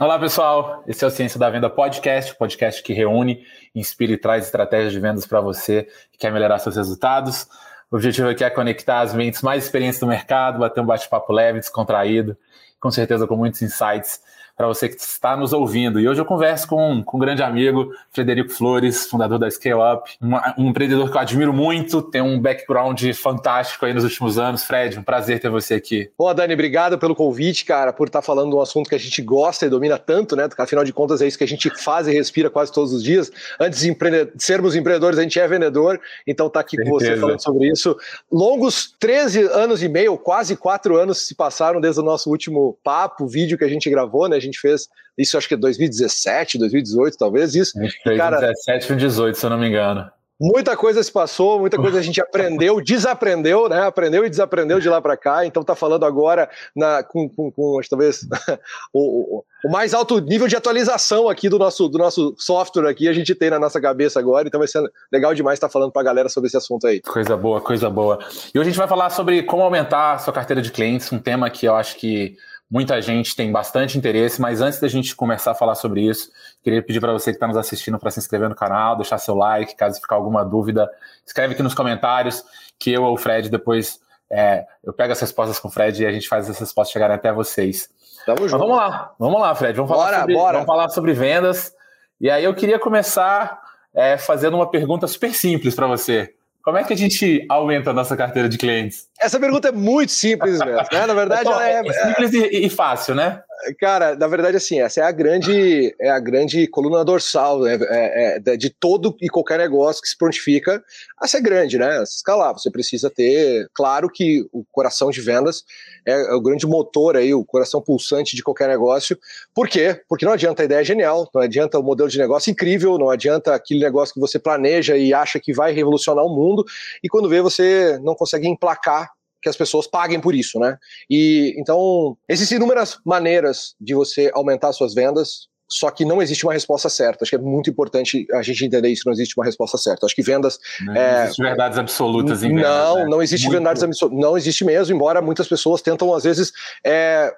Olá, pessoal. Esse é o Ciência da Venda Podcast, podcast que reúne, inspira e traz estratégias de vendas para você que quer melhorar seus resultados. O objetivo aqui é conectar as mentes mais experientes do mercado, bater um bate-papo leve, descontraído, com certeza com muitos insights para você que está nos ouvindo. E hoje eu converso com, com um grande amigo, Frederico Flores, fundador da Scale Up, um, um empreendedor que eu admiro muito, tem um background fantástico aí nos últimos anos. Fred, um prazer ter você aqui. Pô, Dani, obrigado pelo convite, cara, por estar falando de um assunto que a gente gosta e domina tanto, né? Afinal de contas, é isso que a gente faz e respira quase todos os dias. Antes de sermos empreendedores, a gente é vendedor, então tá aqui com você falando sobre isso. Longos 13 anos e meio, quase 4 anos se passaram desde o nosso último papo, vídeo que a gente gravou, né? A gente fez isso, acho que é 2017, 2018, talvez isso. A gente fez cara, 17 ou 18, se eu não me engano. Muita coisa se passou, muita coisa a gente aprendeu, desaprendeu, né? Aprendeu e desaprendeu de lá para cá. Então tá falando agora na, com, com, com talvez o, o, o, mais alto nível de atualização aqui do nosso, do nosso software aqui a gente tem na nossa cabeça agora. Então vai ser legal demais estar tá falando para a galera sobre esse assunto aí. Coisa boa, coisa boa. E hoje a gente vai falar sobre como aumentar a sua carteira de clientes, um tema que eu acho que Muita gente tem bastante interesse, mas antes da gente começar a falar sobre isso, queria pedir para você que está nos assistindo para se inscrever no canal, deixar seu like, caso ficar alguma dúvida, escreve aqui nos comentários que eu ou o Fred depois é, eu pego as respostas com o Fred e a gente faz as respostas chegarem até vocês. Tamo junto. Mas vamos lá, vamos lá, Fred. Vamos falar, bora, sobre, bora. Vamos falar sobre vendas. E aí eu queria começar é, fazendo uma pergunta super simples para você. Como é que a gente aumenta a nossa carteira de clientes? Essa pergunta é muito simples mesmo, né? Na verdade, é, é, é simples e, e, fácil, né? Cara, na verdade, assim, essa é a grande, é a grande coluna dorsal né? é, é, de todo e qualquer negócio que se prontifica a ser grande, né? A se escalar. Você precisa ter, claro que o coração de vendas é, é, o grande motor aí, o coração pulsante de qualquer negócio. Por quê? Porque não adianta a ideia genial, não adianta o modelo de negócio incrível, não adianta aquele negócio que você planeja e acha que vai revolucionar o mundo, e quando vê você não consegue emplacar que as pessoas paguem por isso, né? E então existem inúmeras maneiras de você aumentar suas vendas. Só que não existe uma resposta certa. Acho que é muito importante a gente entender isso. Não existe uma resposta certa. Acho que vendas. Não é... existe verdades absolutas em vendas. Não, né? não existe muito... verdades absolutas. Não existe mesmo, embora muitas pessoas tentam, às vezes, é,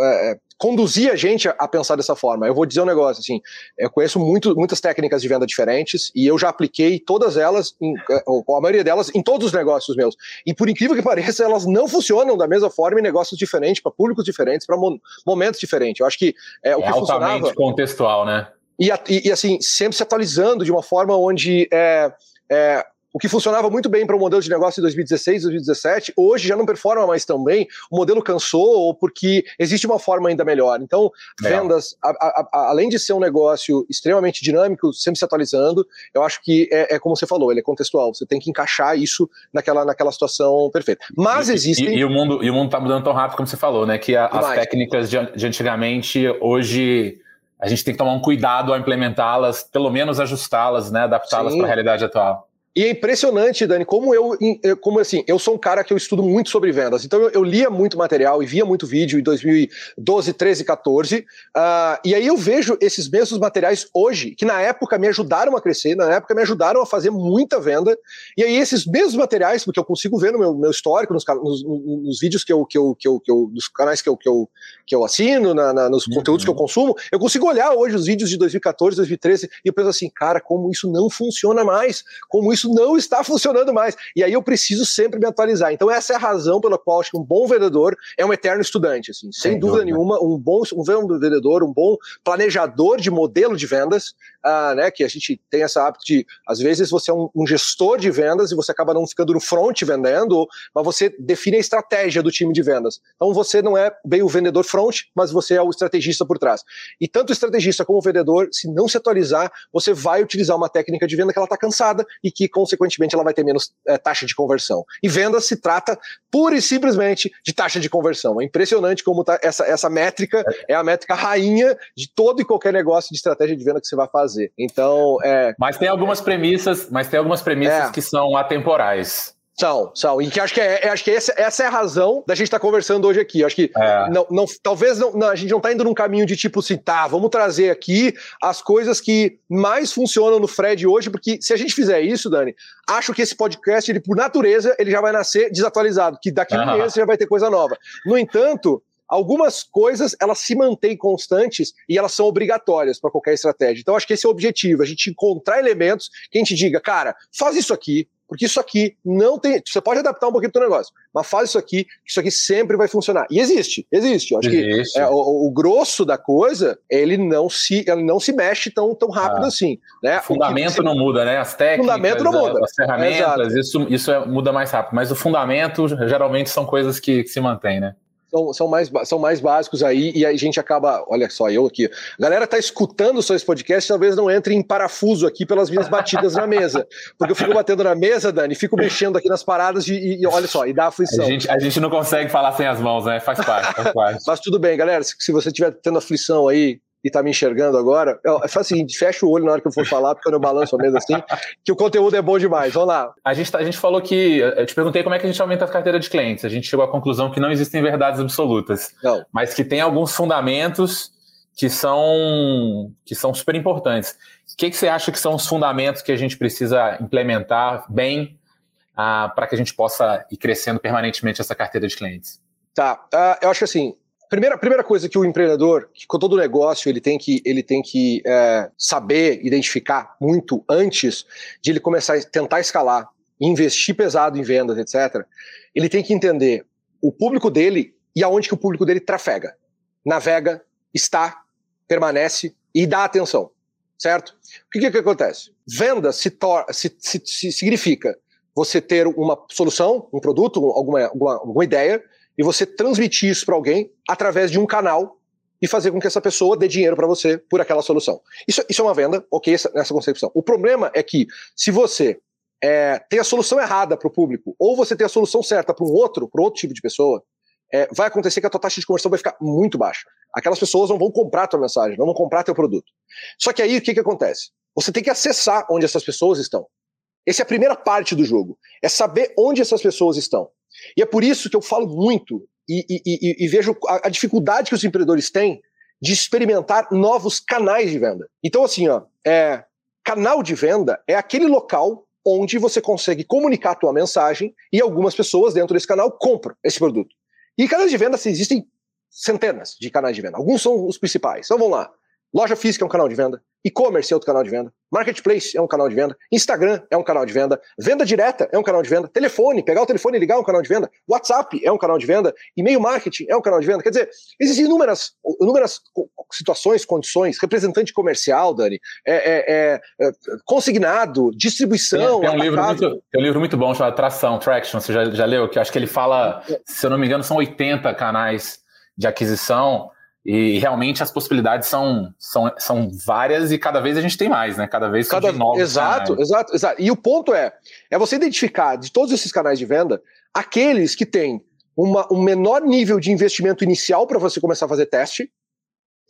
é, conduzir a gente a, pensar dessa forma. Eu vou dizer um negócio assim: eu conheço muito, muitas técnicas de venda diferentes e eu já apliquei todas elas, em, é, a maioria delas, em todos os negócios meus. E por incrível que pareça, elas não funcionam da mesma forma em negócios diferentes, para públicos diferentes, para momentos diferentes. Eu acho que é, o é que altamente funcionava, contextual, né? E, e, e, assim, sempre se atualizando de uma forma onde é, é, o que funcionava muito bem para o modelo de negócio em 2016, 2017, hoje já não performa mais tão bem, o modelo cansou ou porque existe uma forma ainda melhor. Então, Legal. vendas, a, a, a, além de ser um negócio extremamente dinâmico, sempre se atualizando, eu acho que é, é, como você falou, ele é contextual, você tem que encaixar isso naquela, naquela situação perfeita. Mas e, existem... E, e, o mundo e o mundo está mudando tão rápido como você falou, né? Que a, as técnicas de, de antigamente, hoje a gente tem que tomar um cuidado ao implementá-las, pelo menos ajustá-las, né, adaptá-las para a realidade atual. E é impressionante, Dani, como eu, como assim, eu sou um cara que eu estudo muito sobre vendas. Então eu, eu lia muito material e via muito vídeo em 2012, 13, 14. Uh, e aí eu vejo esses mesmos materiais hoje, que na época me ajudaram a crescer, na época me ajudaram a fazer muita venda. E aí esses mesmos materiais, porque eu consigo ver no meu, meu histórico, nos, nos, nos, vídeos que eu, que eu, que eu, que eu, nos canais que eu, que eu, que eu assino, na, na, nos uhum. conteúdos que eu consumo, eu consigo olhar hoje os vídeos de 2014, 2013 e eu penso assim, cara, como isso não funciona mais, como isso isso não está funcionando mais. E aí eu preciso sempre me atualizar. Então, essa é a razão pela qual acho que um bom vendedor é um eterno estudante. Assim, sem, sem dúvida, dúvida, nenhuma, um bom um vendedor, um bom planejador de modelo de vendas, uh, né? Que a gente tem essa hábito de, às vezes, você é um, um, gestor de vendas e você acaba não ficando no front vendendo, mas você define a estratégia do time de vendas. Então, você não é bem o vendedor front, mas você é o estrategista por trás. E tanto o estrategista como o vendedor, se não se atualizar, você vai utilizar uma técnica de venda que ela está cansada e que consequentemente ela vai ter menos é, taxa de conversão. E venda se trata pura e simplesmente de taxa de conversão. É impressionante como tá, essa, essa métrica é a métrica rainha de todo e qualquer negócio de estratégia de venda que você vai fazer. Então, é. Mas tem algumas premissas, mas tem algumas premissas é, que são atemporais. São, são. E que acho que, é, é, acho que essa, essa é a razão da gente estar tá conversando hoje aqui. Acho que é. não, não, talvez não, não, a gente não está indo num caminho de tipo assim, tá, vamos trazer aqui as coisas que mais funcionam no Fred hoje, porque se a gente fizer isso, Dani, acho que esse podcast, ele, por natureza, ele já vai nascer desatualizado, que daqui a um mês já vai ter coisa nova. No entanto, algumas coisas elas se mantêm constantes e elas são obrigatórias para qualquer estratégia. Então, acho que esse é o objetivo, a gente encontrar elementos que a gente diga, cara, faz isso aqui, porque isso aqui não tem. Você pode adaptar um pouquinho pro negócio, mas faz isso aqui, que isso aqui sempre vai funcionar. E existe, existe. Eu acho existe. que é, o, o, grosso da coisa, ele não se, ele não se mexe tão, tão rápido ah. assim. Né? O fundamento você... não muda, né? As técnicas, fundamento não muda. as ferramentas, é, isso, isso é, muda mais rápido. Mas o fundamento geralmente são coisas que, que se mantêm, né? São, são, mais, são mais básicos aí, e a gente acaba. Olha só, eu aqui. A galera tá escutando só esse podcast, talvez não entre em parafuso aqui pelas minhas batidas na mesa. Porque eu fico batendo na mesa, Dani, fico mexendo aqui nas paradas e, e olha só, e dá aflição. A gente, a gente não consegue falar sem as mãos, né? Faz parte, faz parte. Mas tudo bem, galera. Se, se você estiver tendo aflição aí, e tá me enxergando agora, eu, faz o seguinte, fecha o olho na hora que eu for falar, porque quando eu balanço a mesa assim, que o conteúdo é bom demais. Vamos lá. A gente, tá, a gente falou que. Eu te perguntei como é que a gente aumenta a carteira de clientes. A gente chegou à conclusão que não existem verdades absolutas, não. mas que tem alguns fundamentos que são, que são super importantes. O que, que você acha que são os fundamentos que a gente precisa implementar bem ah, para que a gente possa ir crescendo permanentemente essa carteira de clientes? Tá, uh, eu acho assim, Primeira, primeira coisa que o empreendedor, que com todo negócio, ele tem que, ele tem que é, saber identificar muito antes de ele começar a tentar escalar, investir pesado em vendas, etc. Ele tem que entender o público dele e aonde que o público dele trafega, navega, está, permanece e dá atenção, certo? O que, que, acontece? Venda se, se, se, se significa você ter uma solução, um produto, alguma, alguma, alguma ideia e você transmitir isso para alguém através de um canal e fazer com que essa pessoa dê dinheiro para você por aquela solução. Isso, isso é uma venda, ok, essa, essa concepção. O problema é que se você é, tem a solução errada para o público ou você tem a solução certa para um outro, para outro tipo de pessoa, é, vai acontecer que a tua taxa de conversão vai ficar muito baixa. Aquelas pessoas não vão comprar a tua mensagem, não vão comprar teu produto. Só que aí o que, que acontece? Você tem que acessar onde essas pessoas estão. Essa é a primeira parte do jogo. É saber onde essas pessoas estão. E é por isso que eu falo muito e, e, e, e vejo a, a, dificuldade que os empreendedores têm de experimentar novos canais de venda. Então, assim, ó, é, canal de venda é aquele local onde você consegue comunicar a tua mensagem e algumas pessoas dentro desse canal compram esse produto. E canais de venda, assim, existem centenas de canais de venda. Alguns são os principais. Então vamos lá. Loja física é um canal de venda. E-commerce é outro canal de venda. Marketplace é um canal de venda. Instagram é um canal de venda. Venda direta é um canal de venda. Telefone, pegar o telefone e ligar é um canal de venda. WhatsApp é um canal de venda. E-mail marketing é um canal de venda. Quer dizer, existem inúmeras, inúmeras situações, condições. Representante comercial, Dani, é, é, é, é consignado, distribuição. Tem, tem um livro muito, tem um livro muito bom chamado Tração, Traction. Você já, já leu? Que acho que ele fala, se eu não me engano, são 80 canais de aquisição e realmente as possibilidades são, são, são várias e cada vez a gente tem mais, né? Cada vez cada, novos. Exato, canais. exato, exato. E o ponto é, é você identificar de todos esses canais de venda aqueles que têm uma, um menor nível de investimento inicial para você começar a fazer teste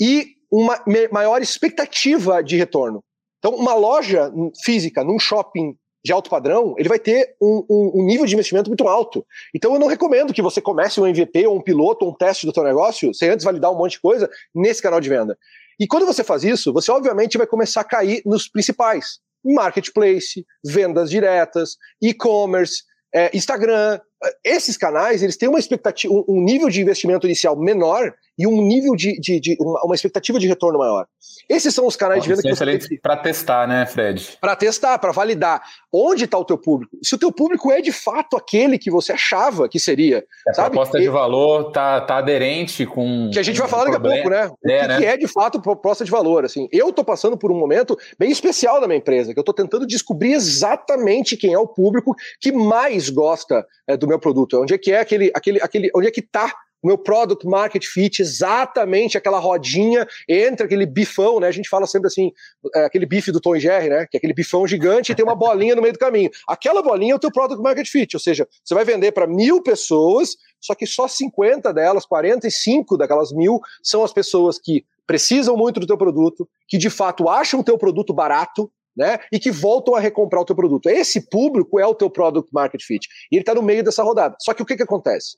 e uma maior expectativa de retorno. Então, uma loja física num shopping de alto padrão, ele vai ter um, um, um, nível de investimento muito alto. Então eu não recomendo que você comece um MVP ou um piloto ou um teste do seu negócio sem antes validar um monte de coisa nesse canal de venda. E quando você faz isso, você obviamente vai começar a cair nos principais: marketplace, vendas diretas, e-commerce, é, Instagram. Esses canais eles têm uma expectativa, um nível de investimento inicial menor e um nível de, de, de uma, uma, expectativa de retorno maior. Esses são os canais de venda que você tem para testar, né, Fred? Para testar, para validar onde está o teu público. Se o teu público é de fato aquele que você achava que seria, a sabe? proposta e, de valor tá, tá aderente com que a gente vai falar daqui a pouco, né? O é, que, né? que, é de fato proposta de valor, assim. Eu estou passando por um momento bem especial da minha empresa, que eu estou tentando descobrir exatamente quem é o público que mais gosta é, do meu produto, onde é que é aquele, aquele, aquele, onde é que está meu product market fit, exatamente aquela rodinha entre aquele bifão, né? A gente fala sempre assim, é, aquele bife do Tom Jerry, né? Que é aquele bifão gigante e tem uma bolinha no meio do caminho. Aquela bolinha é o teu product market fit, ou seja, você vai vender para mil pessoas, só que só 50 delas, 45 daquelas mil, são as pessoas que precisam muito do teu produto, que de fato acham o teu produto barato, né? E que voltam a recomprar o teu produto. Esse público é o teu product market fit. E ele está no meio dessa rodada. Só que o que, que acontece?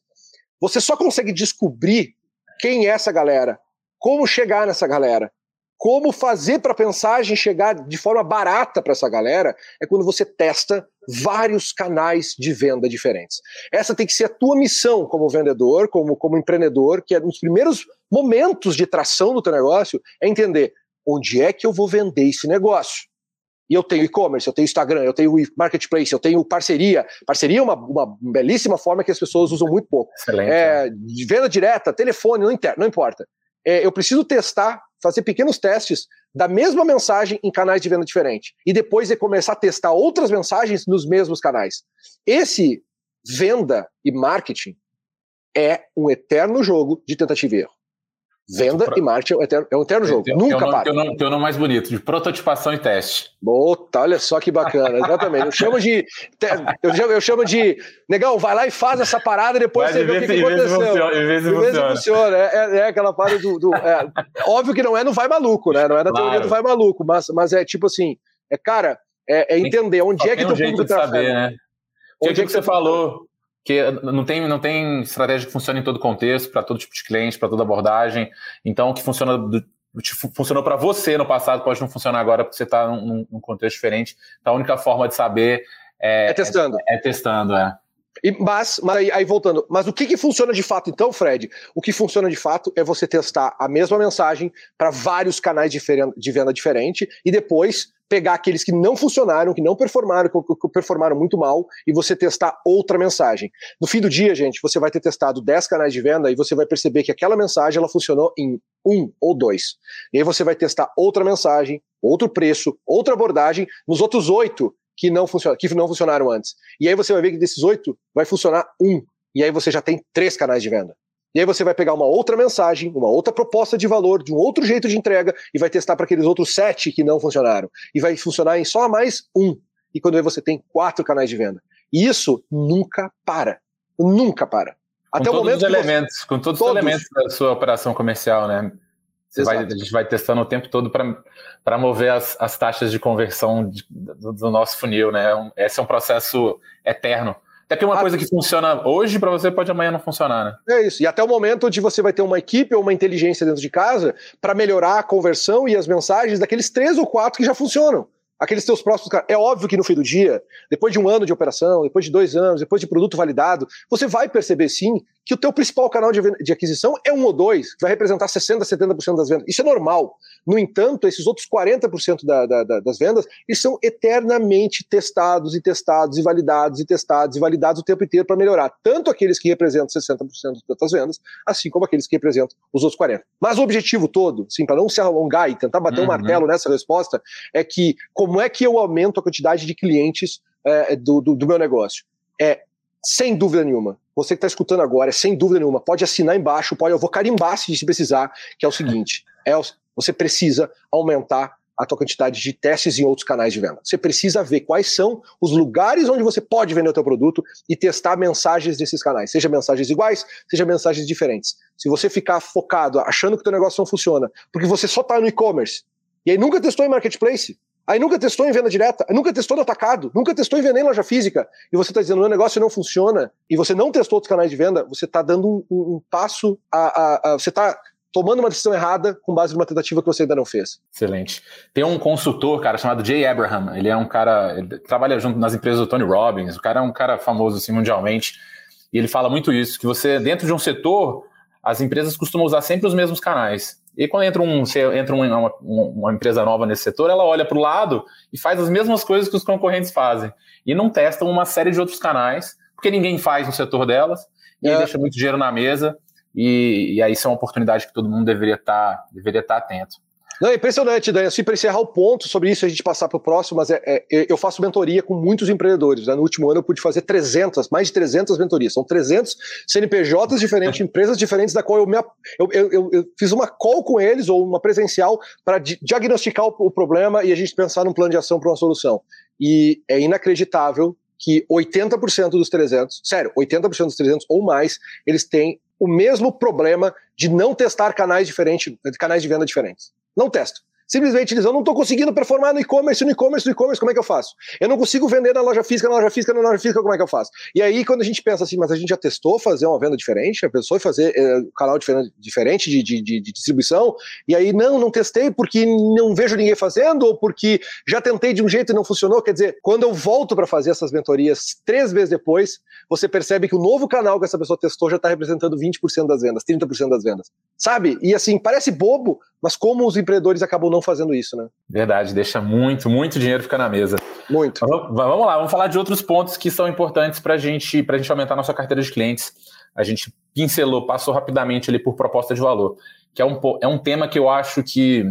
Você só consegue descobrir quem é essa galera, como chegar nessa galera, como fazer para a pensagem chegar de forma barata para essa galera, é quando você testa vários canais de venda diferentes. Essa tem que ser a tua missão como vendedor, como, como empreendedor, que é nos primeiros momentos de tração do teu negócio, é entender onde é que eu vou vender esse negócio. E eu tenho e-commerce, eu tenho Instagram, eu tenho marketplace, eu tenho parceria. Parceria é uma, uma belíssima forma que as pessoas usam muito pouco. Excelente. É, venda direta, telefone, não, inter, não importa. É, eu preciso testar, fazer pequenos testes da mesma mensagem em canais de venda diferentes. E depois começar a testar outras mensagens nos mesmos canais. Esse venda e marketing é um eterno jogo de tentativa e erro. Venda pro... e marketing é um eterno, é um eterno jogo. Tem, Nunca tem para. Tem o nome mais bonito, de prototipação e teste. Bota, olha só que bacana, exatamente. Eu chamo de. Eu chamo, eu chamo de. Negão, vai lá e faz essa parada e depois você vê o que, que aconteceu. Funciona, e vê se funciona. funciona. É, é, é, aquela parada do. do é, óbvio que não é no vai maluco, né? Não é na claro. teoria do vai maluco, mas, mas é tipo assim, é, cara, é, é entender onde é que um público tá saber, né? Onde é que, que você falou? Que não tem, não tem estratégia que funcione em todo contexto, para todo tipo de cliente, para toda abordagem. Então, o que funciona do, funcionou para você no passado pode não funcionar agora porque você está num, num, contexto diferente. Então, a única forma de saber é, é testando. É, é testando, é. E, mas, mas aí, aí, voltando, mas o que, que funciona de fato então, Fred? O que funciona de fato é você testar a mesma mensagem para vários canais de venda diferente e depois pegar aqueles que não funcionaram, que não performaram, que, que performaram muito mal, e você testar outra mensagem. No fim do dia, gente, você vai ter testado 10 canais de venda e você vai perceber que aquela mensagem ela funcionou em um ou dois. E aí você vai testar outra mensagem, outro preço, outra abordagem nos outros oito que não, funciona, que não funcionaram antes. E aí você vai ver que desses oito vai funcionar um. E aí você já tem três canais de venda. E aí você vai pegar uma outra mensagem, uma outra proposta de valor, de um outro jeito de entrega, e vai testar para aqueles outros sete que não funcionaram. E vai funcionar em só mais um. E quando você tem quatro canais de venda. E isso nunca para. Nunca para. Com Até o momento. Os elementos, você... Com todos, todos, os elementos da sua operação comercial, né? Vai, a gente vai testando o tempo todo para mover as, as taxas de conversão de, do, do, nosso funil, né? Esse é um processo eterno. Até que uma coisa que funciona hoje para você pode amanhã não funcionar, né? É isso. E até o momento onde você vai ter uma equipe ou uma inteligência dentro de casa para melhorar a conversão e as mensagens daqueles três ou quatro que já funcionam aqueles teus próximos. É óbvio que no fim do dia, depois de um ano de operação, depois de dois anos, depois de produto validado, você vai perceber sim que o teu principal canal de, de aquisição é um ou dois, que vai representar 60%, 70% das vendas. Isso é normal. No entanto, esses outros 40% da, da, da, das vendas, eles são eternamente testados e testados e validados e testados e validados o tempo inteiro para melhorar. Tanto aqueles que representam 60% das vendas, assim como aqueles que representam os outros 40%. Mas o objetivo todo, sim, para não se alongar e tentar bater uhum. um martelo nessa resposta, é que como é que eu aumento a quantidade de clientes é, do, do, do meu negócio? É sem dúvida nenhuma. Você que está escutando agora, sem dúvida nenhuma, pode assinar embaixo, pode, eu vou carimbar se precisar, que é o seguinte: é, você precisa aumentar a tua quantidade de testes em outros canais de venda. Você precisa ver quais são os lugares onde você pode vender o teu produto e testar mensagens desses canais, seja mensagens iguais, seja mensagens diferentes. Se você ficar focado achando que o teu negócio não funciona, porque você só está no e-commerce e aí nunca testou em marketplace, Aí nunca testou em venda direta, nunca testou no atacado, nunca testou em vender em loja física, e você está dizendo, meu negócio não funciona, e você não testou outros canais de venda, você está dando um, um, um passo, a, a, a você está tomando uma decisão errada com base numa tentativa que você ainda não fez. Excelente. Tem um consultor, cara, chamado Jay Abraham, ele é um cara, ele trabalha junto nas empresas do Tony Robbins, o cara é um cara famoso assim mundialmente, e ele fala muito isso, que você, dentro de um setor, as empresas costumam usar sempre os mesmos canais. E quando entra, um, entra uma, uma, empresa nova nesse setor, ela olha para o lado e faz as mesmas coisas que os concorrentes fazem. E não testam uma série de outros canais, porque ninguém faz no setor delas, e é. deixa muito dinheiro na mesa. E, e aí isso é uma oportunidade que todo mundo deveria estar tá, deveria tá atento. Não, é impressionante, Dani. Assim, para encerrar o ponto sobre isso, a gente passar para o próximo, mas é, é, eu faço mentoria com muitos empreendedores. Né? No último ano eu pude fazer 300, mais de 300 mentorias. São 300 CNPJs diferentes, empresas diferentes, da qual eu, me, eu, eu, eu, fiz uma call com eles, ou uma presencial, para di diagnosticar o, o problema e a gente pensar num plano de ação para uma solução. E é inacreditável que 80% dos 300, sério, 80% dos 300 ou mais, eles têm o mesmo problema de não testar canais diferentes, canais de venda diferentes. Não testa. Simplesmente diz: eu não estou conseguindo performar no e-commerce, no e-commerce, no e-commerce, como é que eu faço? Eu não consigo vender na loja física, na loja física, na loja física, como é que eu faço? E aí, quando a gente pensa assim, mas a gente já testou fazer uma venda diferente, pensou em fazer é, um canal diferente de, de, de, de, distribuição, e aí, não, não testei porque não vejo ninguém fazendo, ou porque já tentei de um jeito e não funcionou. Quer dizer, quando eu volto para fazer essas mentorias três vezes depois, você percebe que o novo canal que essa pessoa testou já está representando 20% das vendas, 30% das vendas. Sabe? E assim, parece bobo, mas como os empreendedores acabam não fazendo isso, né? Verdade, deixa muito, muito dinheiro ficar na mesa. Muito. Vamos, vamos lá, vamos falar de outros pontos que são importantes para gente, a gente aumentar a nossa carteira de clientes. A gente pincelou, passou rapidamente ali por proposta de valor, que é um, é um tema que eu acho que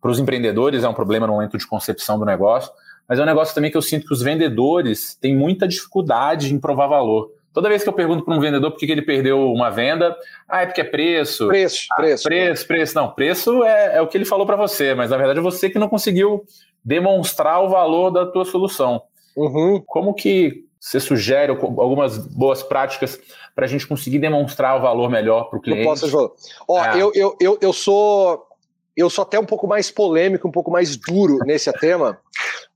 para os empreendedores é um problema no momento de concepção do negócio, mas é um negócio também que eu sinto que os vendedores têm muita dificuldade em provar valor. Toda vez que eu pergunto para um vendedor por que, ele perdeu uma venda, ah, é porque é preço. Preço, ah, preço. Preço, preço. Não, preço é, é o que ele falou para você, mas na verdade é você que não conseguiu demonstrar o valor da tua solução. Uhum. Como que você sugere algumas boas práticas para a gente conseguir demonstrar o valor melhor para o cliente? Proposta de valor. Ó, é. eu, eu, eu, eu sou eu sou até um pouco mais polêmico, um pouco mais duro nesse tema,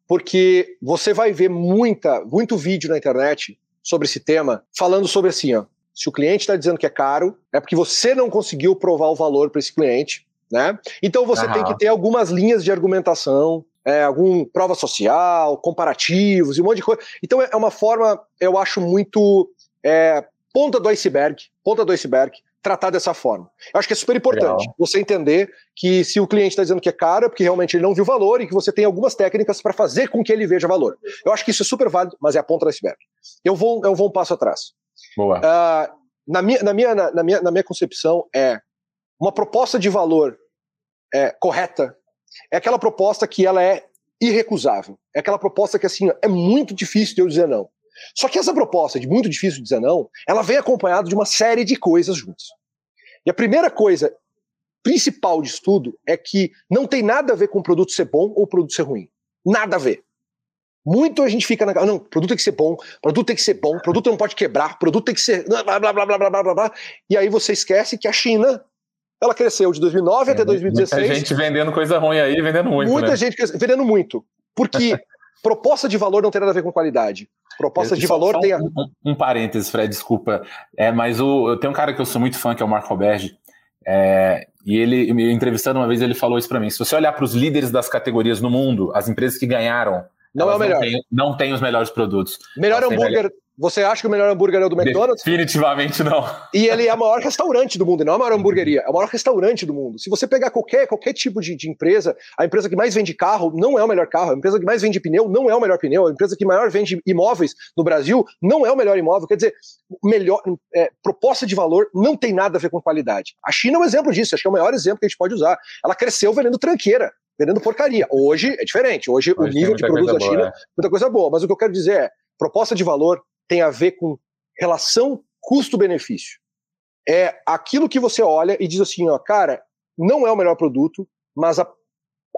porque você vai ver muita, muito vídeo na internet sobre esse tema, falando sobre assim, ó, se o cliente está dizendo que é caro, é porque você não conseguiu provar o valor para esse cliente, né? Então você uhum. tem que ter algumas linhas de argumentação, é, algum prova social, comparativos e um monte de coisa. Então é uma forma, eu acho muito é, ponta do iceberg, ponta do iceberg, tratar dessa forma. Eu acho que é super importante Legal. você entender que se o cliente está dizendo que é caro, é porque realmente ele não viu valor e que você tem algumas técnicas para fazer com que ele veja valor. Eu acho que isso é super válido, mas é a ponta do iceberg. Eu vou, eu vou um passo atrás. Boa. Uh, na, minha, na, minha, na, minha, na minha concepção, é uma proposta de valor é, correta é aquela proposta que ela é irrecusável. É aquela proposta que assim é muito difícil de eu dizer não. Só que essa proposta de muito difícil dizer não, ela vem acompanhada de uma série de coisas juntas. E a primeira coisa principal de estudo é que não tem nada a ver com o produto ser bom ou o produto ser ruim. Nada a ver. Muito a gente fica na. Não, produto tem que ser bom, produto tem que ser bom, produto não pode quebrar, produto tem que ser. Blá, blá, blá, blá, blá, blá, blá, blá. E aí você esquece que a China ela cresceu de 2009 é, até 2016. Muita gente vendendo coisa ruim aí, vendendo muito. Muita né? gente vendendo muito. Porque proposta de valor não tem nada a ver com qualidade. Proposta de valor só tem a... um, um parênteses, Fred, desculpa. É, mas o, eu tenho um cara que eu sou muito fã, que é o Marco Alberge. É, e ele, me entrevistando uma vez, ele falou isso para mim. Se você olhar para os líderes das categorias no mundo, as empresas que ganharam, não é o melhor. Não têm, não tem os melhores produtos. Melhor hambúrguer, você acha que o melhor hambúrguer é o do McDonald's? Definitivamente não. E ele é o maior restaurante do mundo, não é a maior hamburgueria, é o maior restaurante do mundo. Se você pegar qualquer, qualquer tipo de, de, empresa, a empresa que mais vende carro não é o melhor carro, a empresa que mais vende pneu não é o melhor pneu, a empresa que maior vende imóveis no Brasil não é o melhor imóvel. Quer dizer, melhor é, proposta de valor não tem nada a ver com qualidade. A China é um exemplo disso, acho que é o maior exemplo que a gente pode usar. Ela cresceu vendendo tranqueira vendendo porcaria. Hoje é diferente. Hoje, Hoje o nível de produtos da China, boa, é. muita coisa boa. Mas o que eu quero dizer é, proposta de valor tem a ver com relação custo-benefício. É aquilo que você olha e diz assim, ó, cara, não é o melhor produto, mas a,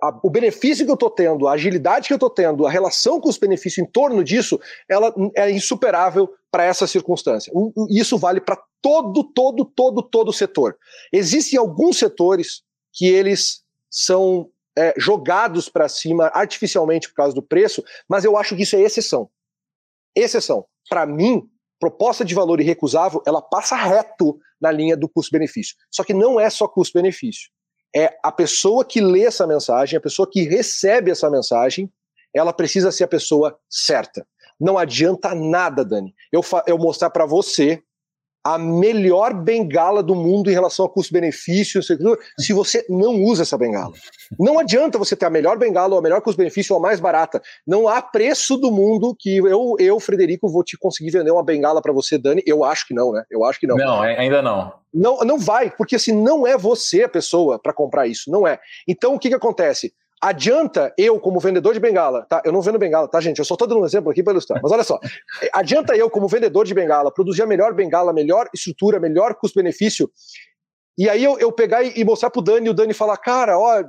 a, o benefício que eu estou tendo, a agilidade que eu estou tendo, a relação custo-benefício em torno disso, ela é insuperável para essa circunstância. Isso vale para todo, todo, todo, todo setor. Existem alguns setores que eles são é, jogados para cima artificialmente por causa do preço, mas eu acho que isso é exceção. Exceção. Para mim, proposta de valor irrecusável, ela passa reto na linha do custo-benefício. Só que não é só custo-benefício. É a pessoa que lê essa mensagem, a pessoa que recebe essa mensagem, ela precisa ser a pessoa certa. Não adianta nada, Dani, eu, eu mostrar para você a melhor bengala do mundo em relação a custo-benefício, se você não usa essa bengala. Não adianta você ter a melhor bengala, ou a melhor custo-benefício, ou a mais barata. Não há preço do mundo que eu, eu Frederico, vou te conseguir vender uma bengala para você, Dani. Eu acho que não, né? Eu acho que não. Não, é, ainda não. Não, não vai, porque assim, não é você a pessoa para comprar isso, não é. Então o que, que acontece? Adianta eu, como vendedor de bengala, tá? Eu não vendo bengala, tá, gente? Eu só tô dando um exemplo aqui para ilustrar. Mas olha só. Adianta eu, como vendedor de bengala, produzir a melhor bengala, melhor estrutura, melhor custo-benefício E aí eu, eu pegar e, e mostrar pro Dani, e o Dani falar, cara, ó, é,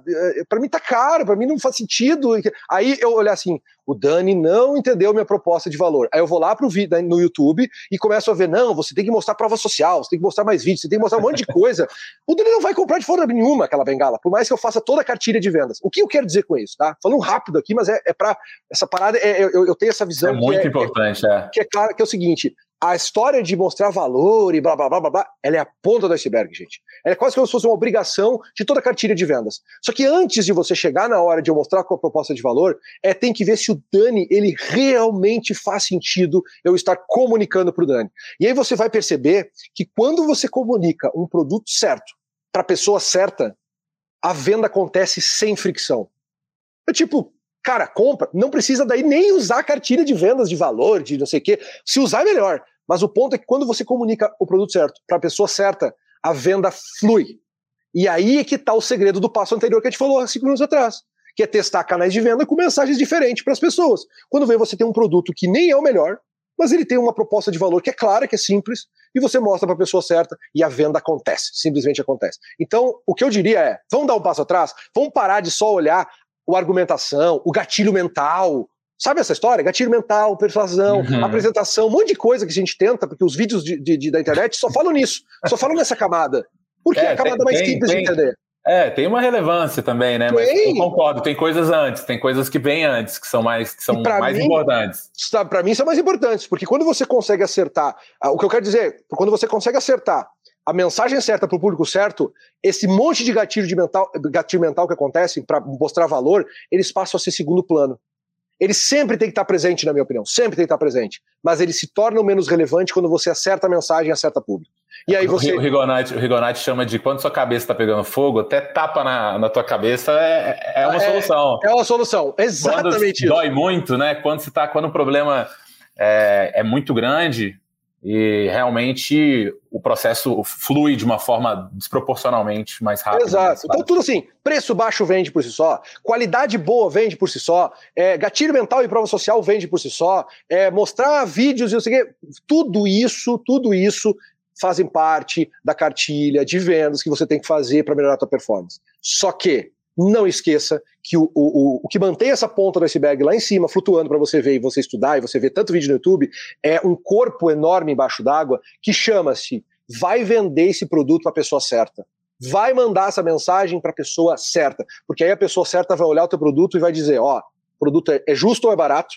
pra mim tá caro, pra mim não faz sentido. Aí eu olhar assim, o Dani não entendeu minha proposta de valor. Aí eu vou lá pro vídeo no YouTube e começo a ver, não, você tem que mostrar prova social, você tem que mostrar mais vídeos, você tem que mostrar um monte de coisa. o Dani não vai comprar de forma nenhuma aquela bengala, por mais que eu faça toda a cartilha de vendas. O que eu quero dizer com isso, tá? Falando rápido aqui, mas é, é para essa parada, é, eu, eu, tenho essa visão. É muito é, importante, é. Que é claro que é o seguinte: a história de mostrar valor e blá blá blá blá blá, ela é a ponta do iceberg, gente. Ela é quase como se fosse uma obrigação de toda a cartilha de vendas. Só que antes de você chegar na hora de eu mostrar qual a proposta de valor, é tem que ver se o Dani ele realmente faz sentido eu estar comunicando para o Dani. E aí você vai perceber que quando você comunica um produto certo para a pessoa certa, a venda acontece sem fricção. É tipo, cara, compra, não precisa daí nem usar cartilha de vendas de valor, de não sei o quê. Se usar, é melhor. Mas o ponto é que quando você comunica o produto certo para a pessoa certa, a venda flui. E aí é que está o segredo do passo anterior que a gente falou há cinco minutos atrás, que é testar canais de venda com mensagens diferentes para as pessoas. Quando vem você tem um produto que nem é o melhor, mas ele tem uma proposta de valor que é clara, que é simples, e você mostra para a pessoa certa e a venda acontece, simplesmente acontece. Então, o que eu diria é, vamos dar um passo atrás, vamos parar de só olhar a argumentação, o gatilho mental, Sabe essa história? Gatilho mental, persuasão, uhum. apresentação, um monte de coisa que a gente tenta, porque os vídeos de, de, de da internet só falam nisso, só falam nessa camada. Porque é, é a camada tem, mais simples tem, de entender. É, tem uma relevância também, né? Tem. Mas eu concordo, tem coisas antes, tem coisas que vêm antes, que são mais, que são mais mim, importantes. Para mim são mais importantes, porque quando você consegue acertar, ah, o que eu quero dizer, quando você consegue acertar a mensagem certa para o público certo, esse monte de gatilho, de mental, gatilho mental que acontece para mostrar valor, eles passam a ser segundo plano ele sempre tem que estar presente, na minha opinião, sempre tem que estar presente. Mas ele se torna menos relevante quando você acerta a mensagem, acerta público. E aí você. O Rigonati, o Rigonati chama de quando sua cabeça está pegando fogo, até tapa na, na tua cabeça é, é uma é, solução. É uma solução, exatamente quando isso. Dói muito, né? Quando você tá, quando o problema é, é muito grande, e realmente o processo flui de uma forma desproporcionalmente mais rápida. Exato. Então, tudo assim: preço baixo vende por si só, qualidade boa vende por si só, é, gatilho mental e prova social vende por si só, é, mostrar vídeos e não sei o quê. Tudo isso, tudo isso fazem parte da cartilha de vendas que você tem que fazer para melhorar a tua performance. Só que não esqueça que o, o, o, que mantém essa ponta do iceberg lá em cima, flutuando para você ver e você estudar, e você ver tanto vídeo no YouTube, é um corpo enorme embaixo d'água que chama-se vai vender esse produto para a pessoa certa. Vai mandar essa mensagem para a pessoa certa. Porque aí a pessoa certa vai olhar o teu produto e vai dizer: ó, o produto é, é justo ou é barato?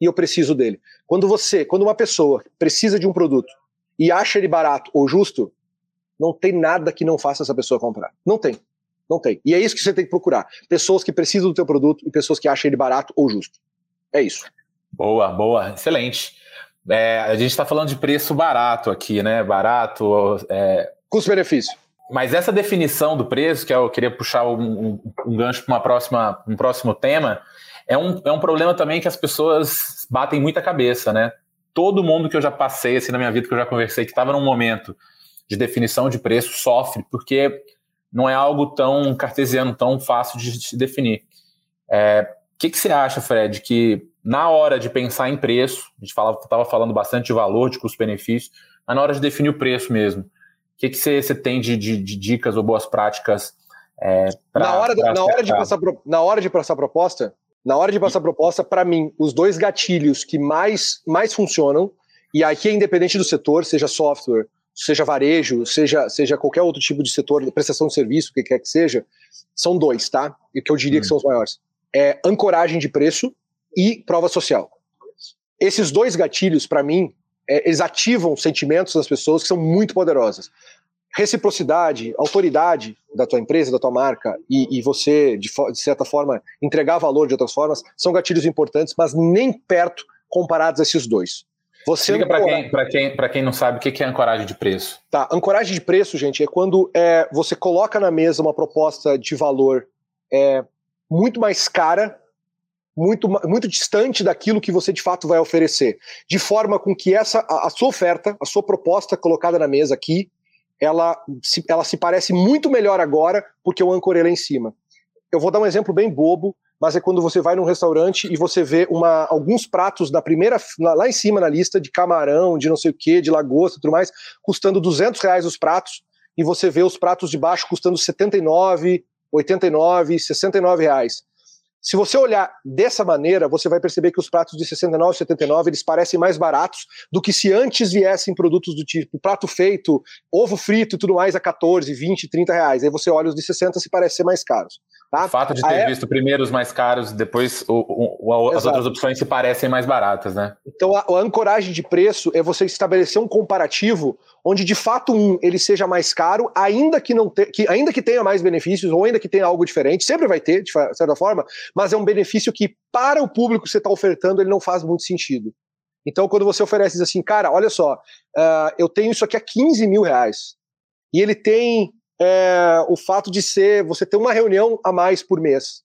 E eu preciso dele. Quando você, quando uma pessoa precisa de um produto e acha ele barato ou justo, não tem nada que não faça essa pessoa comprar. Não tem. Não tem. E é isso que você tem que procurar. Pessoas que precisam do teu produto e pessoas que acham ele barato ou justo. É isso. Boa, boa. Excelente. É, a gente está falando de preço barato aqui, né? Barato. É... Custo-benefício. Mas essa definição do preço, que eu queria puxar um, um, um gancho para uma próxima, um próximo tema, é um, é um problema também que as pessoas batem muita cabeça, né? Todo mundo que eu já passei assim na minha vida, que eu já conversei, que estava num momento de definição de preço, sofre, porque não é algo tão cartesiano, tão fácil de se definir. O é, que, que você acha, Fred, que na hora de pensar em preço, a gente estava falando bastante de valor, de custo-benefício, mas na hora de definir o preço mesmo, o que, que você, você tem de, de, de, dicas ou boas práticas é, pra, na, hora, na, hora de passar, na hora de passar proposta, na hora de passar proposta, para mim, os dois gatilhos que mais, mais funcionam, e aqui é independente do setor, seja software, seja varejo, seja, seja qualquer outro tipo de setor, prestação de serviço, o que quer que seja, são dois, tá? E que eu diria hum. que são os maiores. É ancoragem de preço e prova social. Esses dois gatilhos, para mim, é, eles ativam sentimentos das pessoas que são muito poderosas. Reciprocidade, autoridade da tua empresa, da tua marca, e, e você, de, de certa forma, entregar valor de outras formas, são gatilhos importantes, mas nem perto comparados a esses dois. Você Explica para quem, quem, quem não sabe o que é ancoragem de preço. Tá, ancoragem de preço, gente, é quando é, você coloca na mesa uma proposta de valor é, muito mais cara, muito, muito distante daquilo que você de fato vai oferecer, de forma com que essa a, a sua oferta, a sua proposta colocada na mesa aqui, ela se, ela se parece muito melhor agora porque eu ancorei lá em cima. Eu vou dar um exemplo bem bobo, mas é quando você vai num restaurante e você vê uma, alguns pratos da primeira, lá em cima na lista, de camarão, de não sei o que, de lagosta e tudo mais, custando 200 reais os pratos, e você vê os pratos de baixo custando 79, 89, 69 reais. Se você olhar dessa maneira, você vai perceber que os pratos de 69 e 79 eles parecem mais baratos do que se antes viessem produtos do tipo prato feito, ovo frito e tudo mais a 14, 20, 30 reais. Aí você olha os de 60 se parecem ser mais caros. Tá? O fato de ter é... visto primeiro os mais caros, depois o, o, as outras opções se parecem mais baratas, né? Então a, a, ancoragem de preço é você estabelecer um comparativo onde de fato um ele seja mais caro, ainda que não te, que, ainda que tenha mais benefícios ou ainda que tenha algo diferente, sempre vai ter de certa forma, mas é um benefício que para o público que você está ofertando ele não faz muito sentido. Então quando você oferece diz assim, cara, olha só, uh, eu tenho isso aqui a 15 mil reais e ele tem é, o fato de ser você ter uma reunião a mais por mês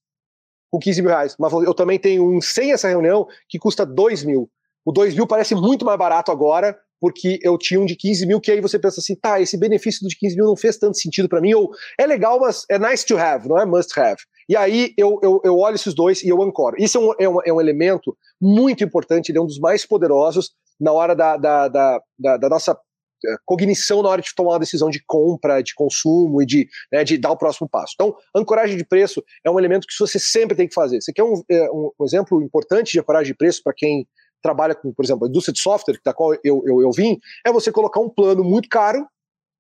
com 15 mil reais. Mas eu também tenho um sem essa reunião que custa 2 mil. O 2 mil parece muito mais barato agora, porque eu tinha um de 15 mil, que aí você pensa assim, tá, esse benefício do de 15 mil não fez tanto sentido para mim, ou é legal, mas é nice to have, não é must have. E aí eu, eu, eu olho esses dois e eu ancoro. Isso é um, é um, é um elemento muito importante, ele é um dos mais poderosos na hora da, da, da, da, da nossa é, cognição na hora de tomar uma decisão de compra, de consumo e de, né, de dar o próximo passo. Então, ancoragem de preço é um elemento que você sempre tem que fazer. Você quer um, um, um exemplo importante de ancoragem de preço para quem trabalha com, por exemplo, a indústria de software, da qual eu, eu, eu vim, é você colocar um plano muito caro,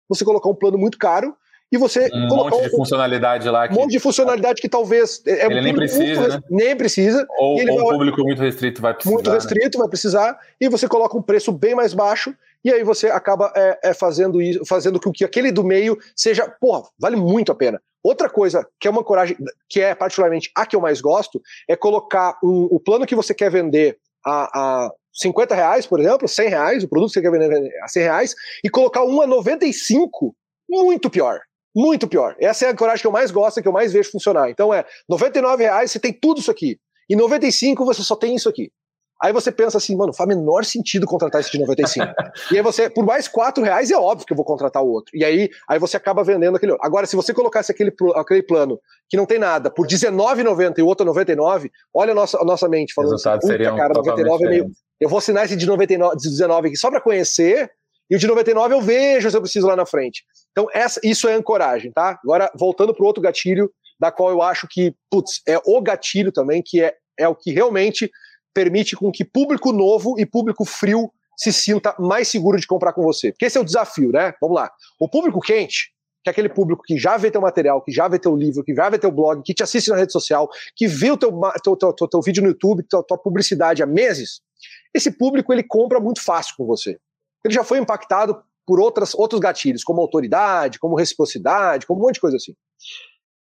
você colocar um plano muito caro e você um monte de funcionalidade lá. Que... Um monte de funcionalidade que talvez. É, é ele nem precisa, muito, né? Nem precisa. Ou, ou vai, um público muito restrito vai precisar. Muito né? restrito né? vai precisar. E você coloca um preço bem mais baixo. E aí você acaba é, é fazendo isso, fazendo com que aquele do meio seja, porra, vale muito a pena. Outra coisa que é uma coragem, que é particularmente a que eu mais gosto, é colocar o plano que você quer vender a, a 50 reais, por exemplo, 100 reais, o produto que você quer vender a 100 reais, e colocar um a 95, muito pior. Muito pior. Essa é a coragem que eu mais gosto, que eu mais vejo funcionar. Então é 99 reais, você tem tudo isso aqui. E 95 você só tem isso aqui. Aí você pensa assim, mano, faz menor sentido contratar esse de 95. e aí você, por mais 4 reais, é óbvio que eu vou contratar o outro. E aí, aí você acaba vendendo aquele outro. Agora, se você colocasse aquele, aquele plano que não tem nada por R$19,90 e o outro 99, olha a nossa, a nossa mente falando assim, seria cara, 99 é meio. Eu vou assinar esse de 99, de 19 aqui só para conhecer, e o de 99 eu vejo se eu preciso lá na frente. Então, essa, isso é ancoragem, tá? Agora, voltando para o outro gatilho, da qual eu acho que, putz, é o gatilho também, que é, é o que realmente permite com que público novo e público frio se sinta mais seguro de comprar com você. Porque esse é o desafio, né? Vamos lá. O público quente, que é aquele público que já vê teu material, que já vê teu livro, que já vê teu blog, que te assiste na rede social, que viu teu, teu, teu, teu, teu vídeo no YouTube, tua, tua publicidade há meses, esse público ele compra muito fácil com você ele já foi impactado por outras, outros gatilhos, como autoridade, como reciprocidade, como um monte de coisa assim.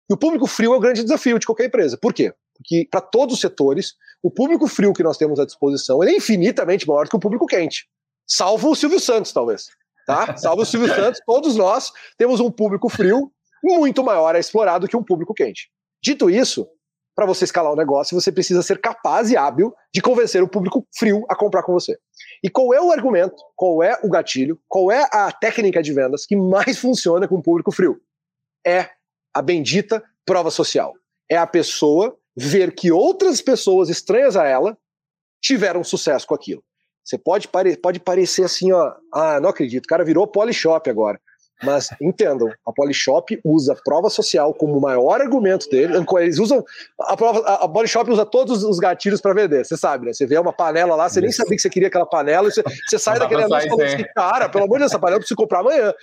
E o público frio é o grande desafio de qualquer empresa. Por quê? Porque para todos os setores, o público frio que nós temos à disposição é infinitamente maior do que o público quente. Salvo o Silvio Santos, talvez. Tá? Salvo o Silvio Santos, todos nós temos um público frio muito maior a explorar do que um público quente. Dito isso, para você escalar o um negócio, você precisa ser capaz e hábil de convencer o público frio a comprar com você. E qual é o argumento, qual é o gatilho, qual é a técnica de vendas que mais funciona com o público frio? É a bendita prova social. É a pessoa ver que outras pessoas estranhas a ela tiveram sucesso com aquilo. Você pode, pare pode parecer assim, ó, ah, não acredito, o cara virou Polishop agora. Mas entendam, a Polishop usa prova social como o maior argumento dele. Eles usam. A, prova, a, Polishop usa todos os gatilhos para vender, você sabe, né? Você vê uma panela lá, você nem sabia que você queria aquela panela, você, você sai daquele anúncio falando assim, cara, pelo amor de Deus, essa panela eu preciso comprar amanhã.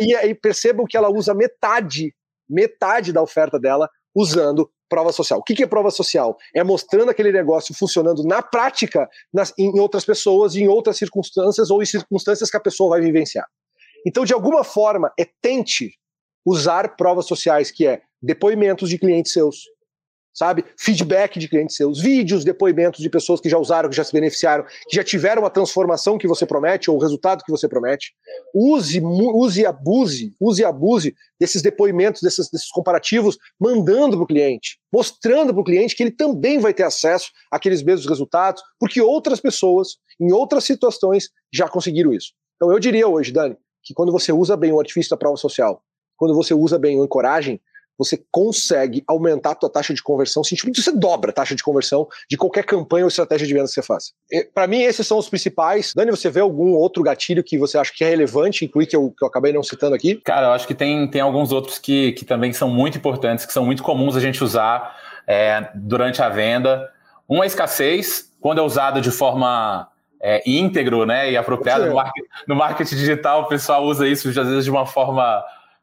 E aí percebam que ela usa metade, metade da oferta dela usando prova social. O que, é prova social? É mostrando aquele negócio funcionando na prática nas, em outras pessoas, em outras circunstâncias ou em circunstâncias que a pessoa vai vivenciar. Então, de alguma forma, é tente usar provas sociais, que é depoimentos de clientes seus, sabe? Feedback de clientes seus, vídeos, depoimentos de pessoas que já usaram, que já se beneficiaram, que já tiveram a transformação que você promete ou o resultado que você promete. Use, use e abuse, use e abuse desses depoimentos, desses, desses comparativos, mandando para o cliente, mostrando para o cliente que ele também vai ter acesso àqueles mesmos resultados, porque outras pessoas, em outras situações, já conseguiram isso. Então eu diria hoje, Dani, que quando você usa bem o artifício da prova social, quando você usa bem o encoragem, você consegue aumentar a tua taxa de conversão, simplesmente você dobra a taxa de conversão de qualquer campanha ou estratégia de venda que você faça. Para mim, esses são os principais. Dani, você vê algum outro gatilho que você acha que é relevante, incluir que eu, que eu acabei não citando aqui? Cara, eu acho que tem, tem alguns outros que, que também são muito importantes, que são muito comuns a gente usar é, durante a venda. Um é a escassez, quando é usado de forma é, íntegro né, e apropriada. No, marketing, no marketing digital, o pessoal usa isso às vezes de uma forma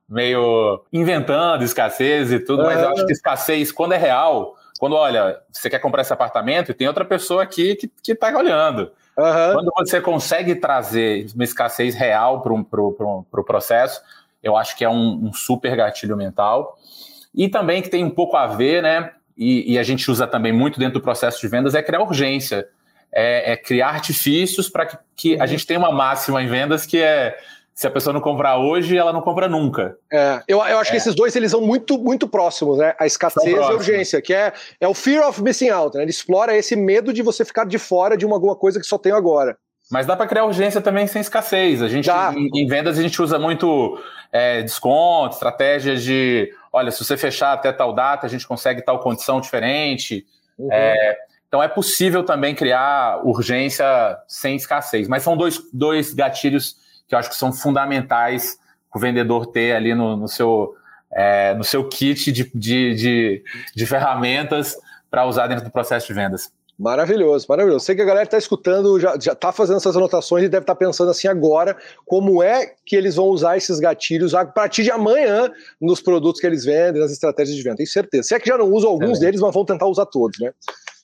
meio inventando escassez e tudo, mas eu acho que escassez, quando é real, quando olha, você quer comprar esse apartamento e tem outra pessoa aqui que está olhando. Uhum. Quando você consegue trazer uma escassez real para o pro, pro, pro processo, eu acho que é um, um, super gatilho mental. E também que tem um pouco a ver, né? E, e a gente usa também muito dentro do processo de vendas, é criar urgência. É, é criar artifícios para que, que uhum. a gente tenha uma máxima em vendas que é se a pessoa não comprar hoje, ela não compra nunca. É, eu, eu acho é. que esses dois eles são muito, muito próximos, né? A escassez e a urgência, que é, é o fear of missing out, né? Ele explora esse medo de você ficar de fora de uma, alguma coisa que só tem agora. Mas dá para criar urgência também sem escassez. A gente em, em, vendas a gente usa muito é, desconto, estratégias de, olha, se você fechar até tal data, a gente consegue tal condição diferente. Uhum. É, então é possível também criar urgência sem escassez. Mas são dois, dois gatilhos que eu acho que são fundamentais o vendedor ter ali no, no seu, é, no seu kit de, de, de, de ferramentas para usar dentro do processo de vendas. Maravilhoso, maravilhoso. Sei que a galera está escutando, já está fazendo essas anotações e deve estar tá pensando assim agora, como é que eles vão usar esses gatilhos a partir de amanhã nos produtos que eles vendem, nas estratégias de venda. Tenho certeza. Se é que já não usam alguns é deles, mas vão tentar usar todos, né?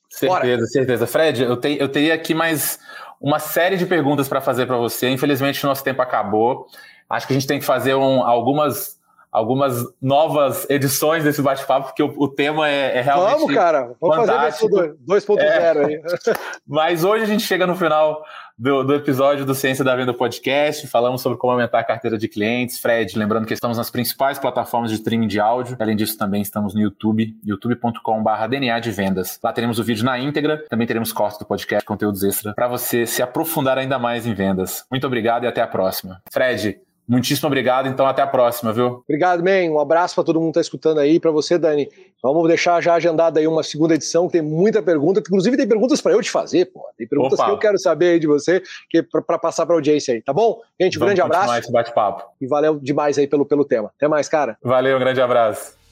Certeza, Bora. certeza. Fred, eu, te, eu teria aqui mais uma série de perguntas para fazer para você. Infelizmente, nosso tempo acabou. Acho que a gente tem que fazer um, algumas, algumas novas edições desse bate-papo, porque o, o, tema é, é realmente. Vamos, cara. Vamos fantástico. fazer 2.0 é. aí. Mas hoje a gente chega no final do, do, episódio do Ciência da Venda Podcast. Falamos sobre como aumentar a carteira de clientes. Fred, lembrando que estamos nas principais plataformas de streaming de áudio. Além disso, também estamos no YouTube, youtube.com.br DNA de vendas. Lá teremos o vídeo na íntegra, também teremos cortes do podcast, conteúdos extra, para você se aprofundar ainda mais em vendas. Muito obrigado e até a próxima. Fred, Muitíssimo obrigado, então até a próxima, viu? Obrigado, man. Um abraço para todo mundo que está escutando aí, para você, Dani. Vamos deixar já agendada aí uma segunda edição, que tem muita pergunta, inclusive tem perguntas para eu te fazer, pô. Tem perguntas Opa. que eu quero saber aí de você, que para passar para audiência aí, tá bom? Gente, um grande abraço. esse bate-papo. E valeu demais aí pelo, pelo tema. Até mais, cara. Valeu, um grande abraço.